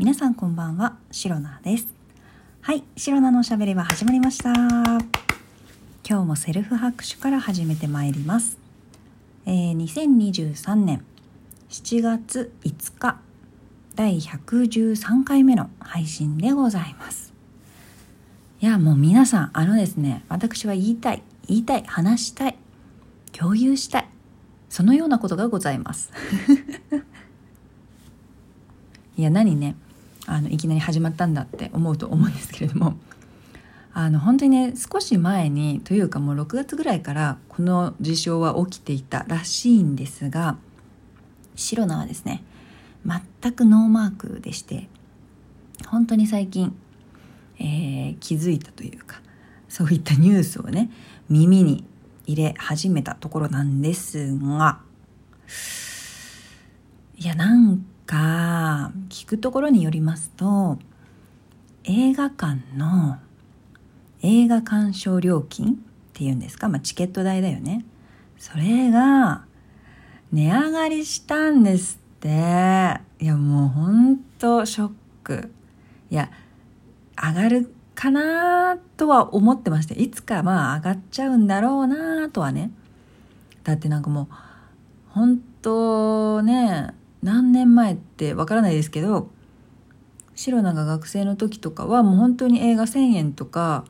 皆さんこんばんは、シロナです。はい、シロナのおしゃべりは始まりました。今日もセルフ拍手から始めてまいります。えー、2023年7月5日、第113回目の配信でございます。いや、もう皆さん、あのですね、私は言いたい、言いたい、話したい、共有したい、そのようなことがございます。いや、何ね、あのいきなり始まったんだって思うと思うんですけれども。あの本当にね少し前にというかもう6月ぐらいからこの事象は起きていたらしいんですがシロナはですね全くノーマークでして本当に最近、えー、気づいたというかそういったニュースをね耳に入れ始めたところなんですがいやなんか聞くところによりますと映画館の映画鑑賞料金っていうんですか、まあ、チケット代だよね。それが値上がりしたんですって。いやもうほんとショック。いや上がるかなとは思ってましていつかまあ上がっちゃうんだろうなとはね。だってなんかもう本当ね何年前ってわからないですけどシロナが学生の時とかはもう本当に映画1,000円とか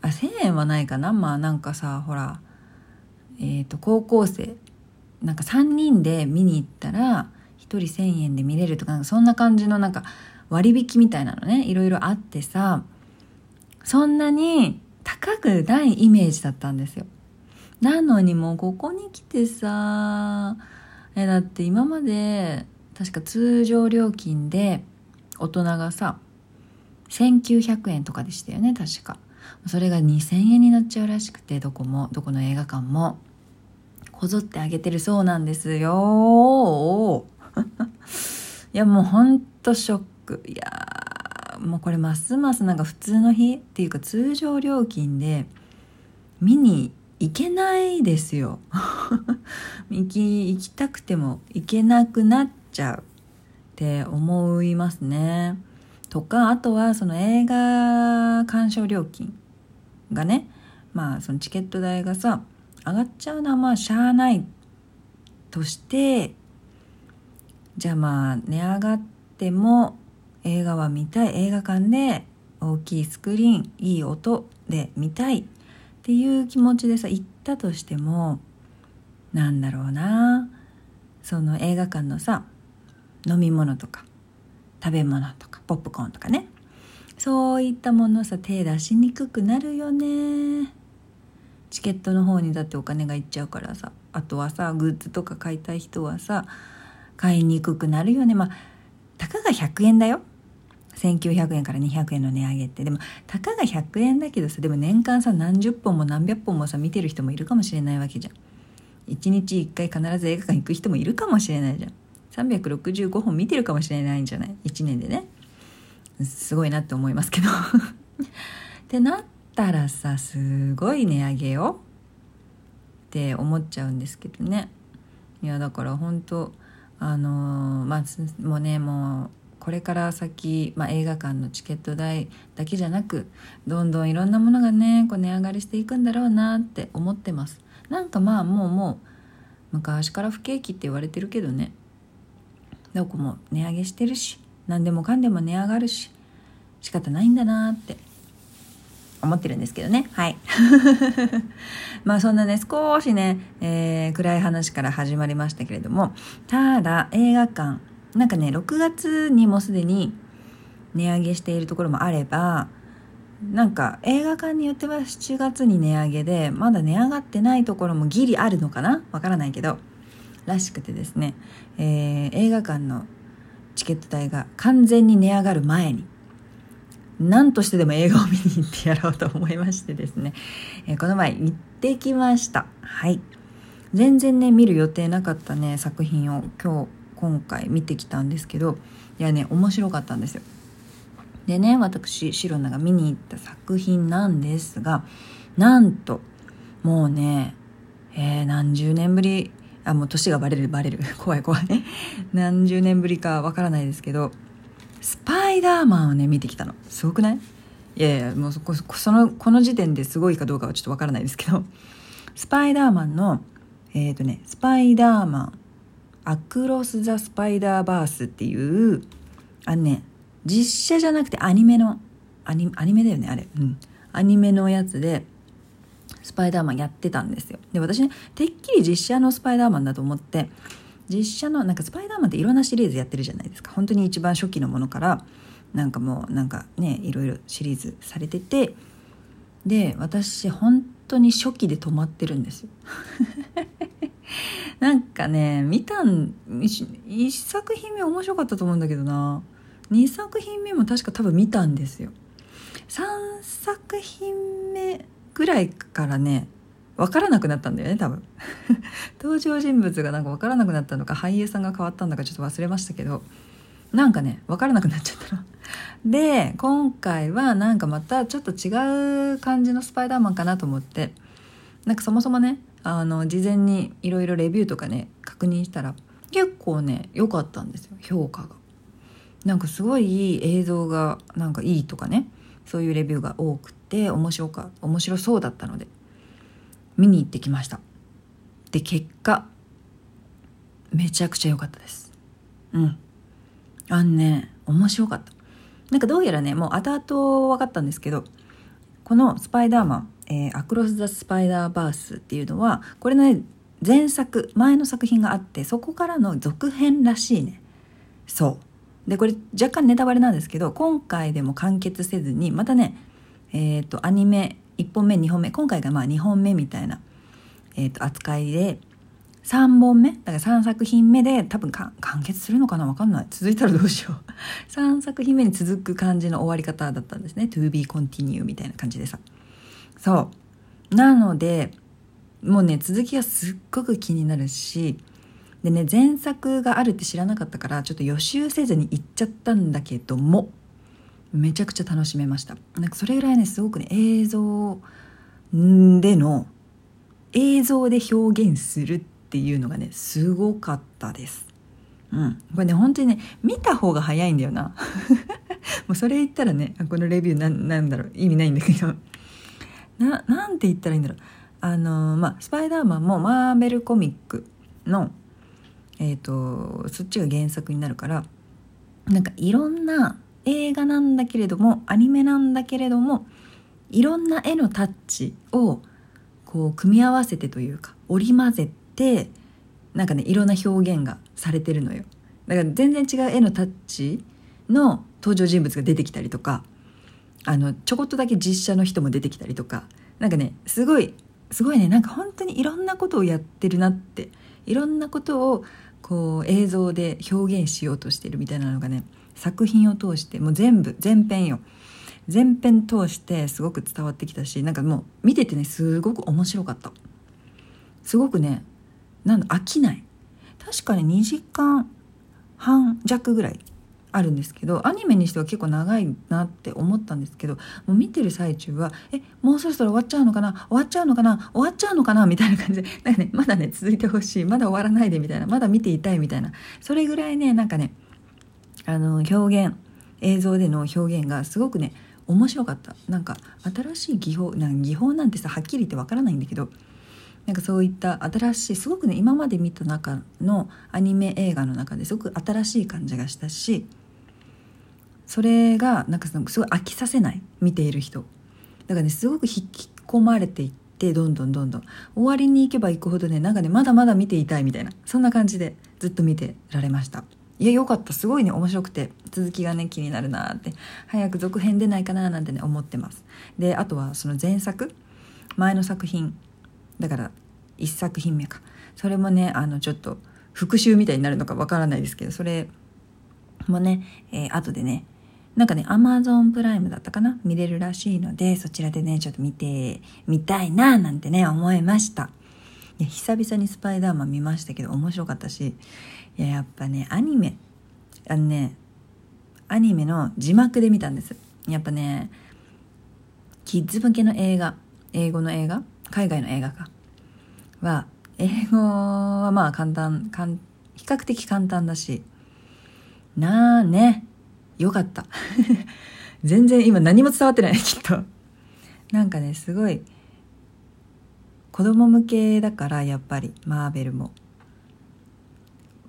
あ1,000円はないかな？まあなんかさほらえっ、ー、と高校生なんか3人で見に行ったら1人1,000円で見れるとかそんな感じのなんか割引みたいなのねいろいろあってさそんなに高くないイメージだったんですよ。なのにもうここに来てさえだって今まで確か通常料金で大人がさ1900円とかでしたよね確か。それが2000円になっちゃうらしくてどこもどこの映画館も。こぞってあげてるそうなんですよ。いやもうほんとショック。いやもうこれますますなんか普通の日っていうか通常料金で見に行けないですよ。行き行きたくても行けなくなっちゃうって思いますね。とかあとはその映画鑑賞料金がねまあそのチケット代がさ上がっちゃうのはまあしゃあないとしてじゃあまあ値上がっても映画は見たい映画館で大きいスクリーンいい音で見たいっていう気持ちでさ行ったとしてもなんだろうなその映画館のさ飲み物とか食べ物とかポップコーンとかね。そういったものさ手出しにくくなるよね。チケットの方にだってお金がいっちゃうからさ。あとはさグッズとか買いたい人はさ買いにくくなるよね。まあたかが100円だよ。1900円から200円の値上げって。でもたかが100円だけどさでも年間さ何十本も何百本もさ見てる人もいるかもしれないわけじゃん。1日1回必ず映画館行く人もいるかもしれないじゃん。365本見てるかもしれないんじゃない？1年でね。すごいなって思いますけど。ってなったらさすごい値上げよって思っちゃうんですけどね。いやだから本当あのー、まあもうねもうこれから先、まあ、映画館のチケット代だけじゃなくどんどんいろんなものがねこう値上がりしていくんだろうなって思ってます。なんかまあもうもう昔から不景気って言われてるけどね。どこも値上げしてるし何でもかんでも値上がるし仕方ないんだなって思ってるんですけどね。はい。まあそんなね少しね、えー、暗い話から始まりましたけれどもただ映画館なんかね6月にもすでに値上げしているところもあればなんか映画館によっては7月に値上げでまだ値上がってないところもギリあるのかな？わからないけど。らしくてですね、えー、映画館のチケット代が完全に値上がる前に何としてでも映画を見に行ってやろうと思いましてですね、えー、この前行ってきました。はい。全然ね見る予定なかったね作品を今日今回見てきたんですけどいやね面白かったんですよ。でね私シロナが見に行った作品なんですがなんともうね、えー、何十年ぶりあもう年がバレるバレる。怖い怖い。何十年ぶりかわからないですけどスパイダーマンをね見てきたの。すごくない？いやいやもうそこそのこの時点ですごいかどうかはちょっとわからないですけどスパイダーマンのえっ、ー、とねスパイダーマンアクロス・ザ・スパイダーバースっていうあのね実写じゃなくてアニメのアニアニメだよねあれ。うん。アニメのやつでスパイダーマンやってたんですよ。で私ねてっきり実写のスパイダーマンだと思って実写のなんかスパイダーマンっていろんなシリーズやってるじゃないですか。本当に一番初期のものからなんかもうなんかねいろいろシリーズされててで私本当に初期で止まってるんですよ。なんかね見たん1作品目面白かったと思うんだけどな。2作品目も確か多分見たんですよ。3作品目ぐらいからね分からなくなったんだよね多分 登場人物がなんか分からなくなったのか俳優さんが変わったんだかちょっと忘れましたけどなんかね分からなくなっちゃったの。で今回はなんかまたちょっと違う感じのスパイダーマンかなと思ってなんかそもそもねあの事前にいろいろレビューとかね確認したら結構ね良かったんですよ評価が。なんかすごいいい映像がなんかいいとかねそういうレビューが多くて面白か面白そうだったので見に行ってきました。で結果めちゃくちゃ良かったです。うん。あんね面白かった。なんかどうやらねもう後々分かったんですけどこの「スパイダーマン、えー、アクロス・ザ・スパイダーバース」っていうのはこれね前作前の作品があってそこからの続編らしいね。そう。でこれ若干ネタバレなんですけど今回でも完結せずにまたねえっ、ー、とアニメ1本目2本目今回がまあ2本目みたいな、えー、と扱いで3本目だから3作品目で多分完結するのかな分かんない。続いたらどうしよう。3作品目に続く感じの終わり方だったんですね。To be continue みたいな感じでさ。そう。なのでもうね続きがすっごく気になるしでね前作があるって知らなかったからちょっと予習せずに行っちゃったんだけどもめちゃくちゃ楽しめました。なんかそれぐらいねすごくね映像での映像で表現するっていうのがねすごかったです。うん。これね本当にね見た方が早いんだよな。もうそれ言ったらねこのレビューななんだろう意味ないんだけど。ななんて言ったらいいんだろう。あのまあスパイダーマンもマーベルコミックのえ、ー、とそっちが原作になるからなんかいろんな映画なんだけれどもアニメなんだけれどもいろんな絵のタッチをこう組み合わせてというか織り交ぜてなんかねいろんな表現がされてるのよ。だから全然違う絵のタッチの登場人物が出てきたりとかあのちょこっとだけ実写の人も出てきたりとかなんかねすごいすごいねなんか本当にいろんなことをやってるなっていろんなことをこう映像で表現しようとしてるみたいなのがね作品を通してもう全部全編よ。全編通してすごく伝わってきたしなんかもう見ててねすごく面白かった。すごくねなんだ飽きない。確かに2時間半弱ぐらいあるんですけどアニメにしては結構長いなって思ったんですけどもう見てる最中はえもうそろそろ終わっちゃうのかな終わっちゃうのかな終わっちゃうのかなみたいな感じでなんか、ね、まだね続いてほしいまだ終わらないでみたいなまだ見ていたいみたいなそれぐらいねなんかねあの表現映像での表現がすごくね面白かった。なんか新しい技法なん技法なんてさはっきり言ってわからないんだけどなんかそういった新しいすごくね今まで見た中のアニメ映画の中ですごく新しい感じがしたしそれがなんかすごい飽きさせない見ている人。だからねすごく引き込まれていってどんどんどんどん。終わりに行けば行くほどねなんかねまだまだ見ていたいみたいな。そんな感じでずっと見てられました。いやよかった。すごいね面白くて。続きがね気になるなって。早く続編出ないかななんてね思ってます。であとはその前作。前の作品。だから1作品目か。それもねあのちょっと復習みたいになるのかわからないですけどそれもね、えー、後でねなんかねアマゾンプライムだったかな？見れるらしいのでそちらでねちょっと見てみたいななんてね思いました。いや久々にスパイダーマン見ましたけど面白かったしいややっぱねアニメ。あのねアニメの字幕で見たんです。やっぱねキッズ向けの映画。英語の映画？海外の映画か。は英語はまあ簡単かん比較的簡単だし。なあね。よかった。全然今何も伝わってない きっと。なんかねすごい子供向けだからやっぱりマーベルも。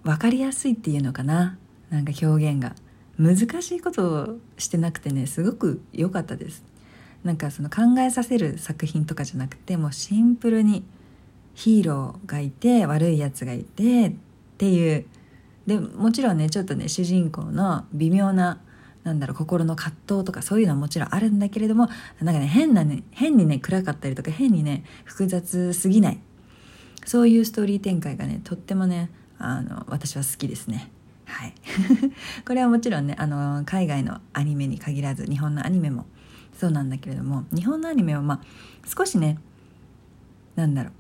分かりやすいっていうのかな。なんか表現が。難しいことをしてなくてねすごく良かったです。なんかその考えさせる作品とかじゃなくてもうシンプルにヒーローがいて悪いやつがいてっていう。でもちろんねちょっとね主人公の微妙ななんだろう心の葛藤とかそういうのはもちろんあるんだけれどもなんかね変なね変にね暗かったりとか変にね複雑すぎない。そういうストーリー展開がねとってもねあの私は好きですね。はい。これはもちろんねあの海外のアニメに限らず日本のアニメもそうなんだけれども日本のアニメはまあ少しねなんだろう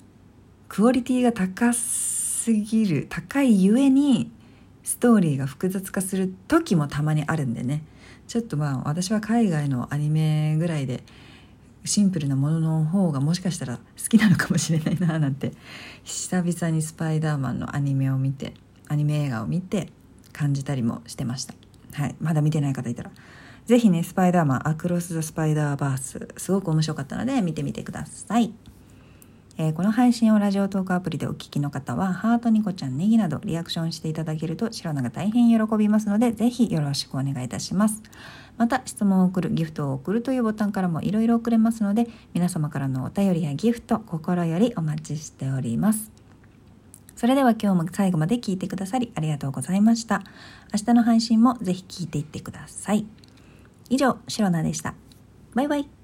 クオリティが高すぎる高いゆえにストーリーが複雑化する時もたまにあるんでね。ちょっとまあ私は海外のアニメぐらいでシンプルなものの方がもしかしたら好きなのかもしれないななんて久々にスパイダーマンのアニメを見てアニメ映画を見て感じたりもしてました。はい。まだ見てない方いたら是非ねスパイダーマンアクロス・ザ・スパイダーバースすごく面白かったので見てみてください。えー、この配信をラジオトークアプリでお聞きの方は、ハートニコちゃんネギなどリアクションしていただけると、白菜が大変喜びますので、ぜひよろしくお願いいたします。また、質問を送る、ギフトを送るというボタンからもいろいろ送れますので、皆様からのお便りやギフト、心よりお待ちしております。それでは今日も最後まで聞いてくださりありがとうございました。明日の配信もぜひ聞いていってください。以上、シロナでした。バイバイ。